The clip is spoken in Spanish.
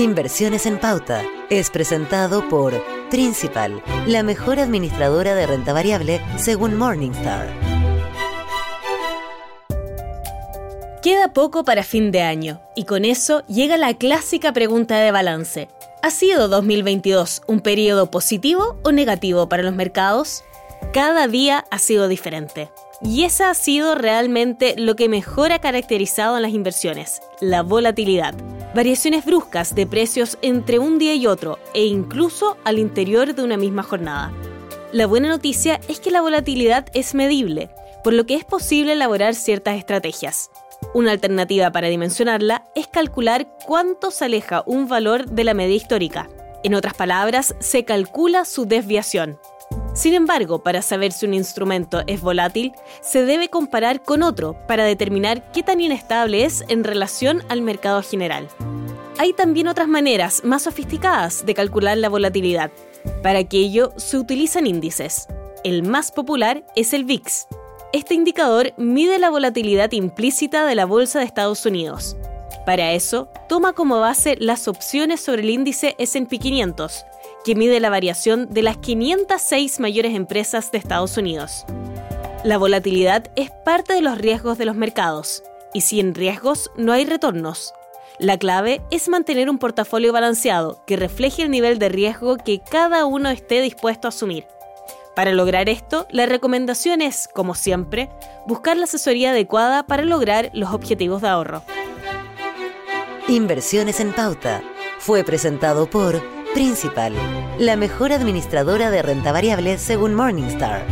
Inversiones en Pauta es presentado por Principal, la mejor administradora de renta variable según Morningstar. Queda poco para fin de año y con eso llega la clásica pregunta de balance. ¿Ha sido 2022 un periodo positivo o negativo para los mercados? Cada día ha sido diferente. Y esa ha sido realmente lo que mejor ha caracterizado a las inversiones, la volatilidad. Variaciones bruscas de precios entre un día y otro e incluso al interior de una misma jornada. La buena noticia es que la volatilidad es medible, por lo que es posible elaborar ciertas estrategias. Una alternativa para dimensionarla es calcular cuánto se aleja un valor de la media histórica. En otras palabras, se calcula su desviación. Sin embargo, para saber si un instrumento es volátil, se debe comparar con otro para determinar qué tan inestable es en relación al mercado general. Hay también otras maneras más sofisticadas de calcular la volatilidad. Para aquello se utilizan índices. El más popular es el VIX. Este indicador mide la volatilidad implícita de la Bolsa de Estados Unidos. Para eso, toma como base las opciones sobre el índice SP 500, que mide la variación de las 506 mayores empresas de Estados Unidos. La volatilidad es parte de los riesgos de los mercados, y sin riesgos no hay retornos. La clave es mantener un portafolio balanceado que refleje el nivel de riesgo que cada uno esté dispuesto a asumir. Para lograr esto, la recomendación es, como siempre, buscar la asesoría adecuada para lograr los objetivos de ahorro. Inversiones en pauta fue presentado por Principal, la mejor administradora de renta variable según Morningstar.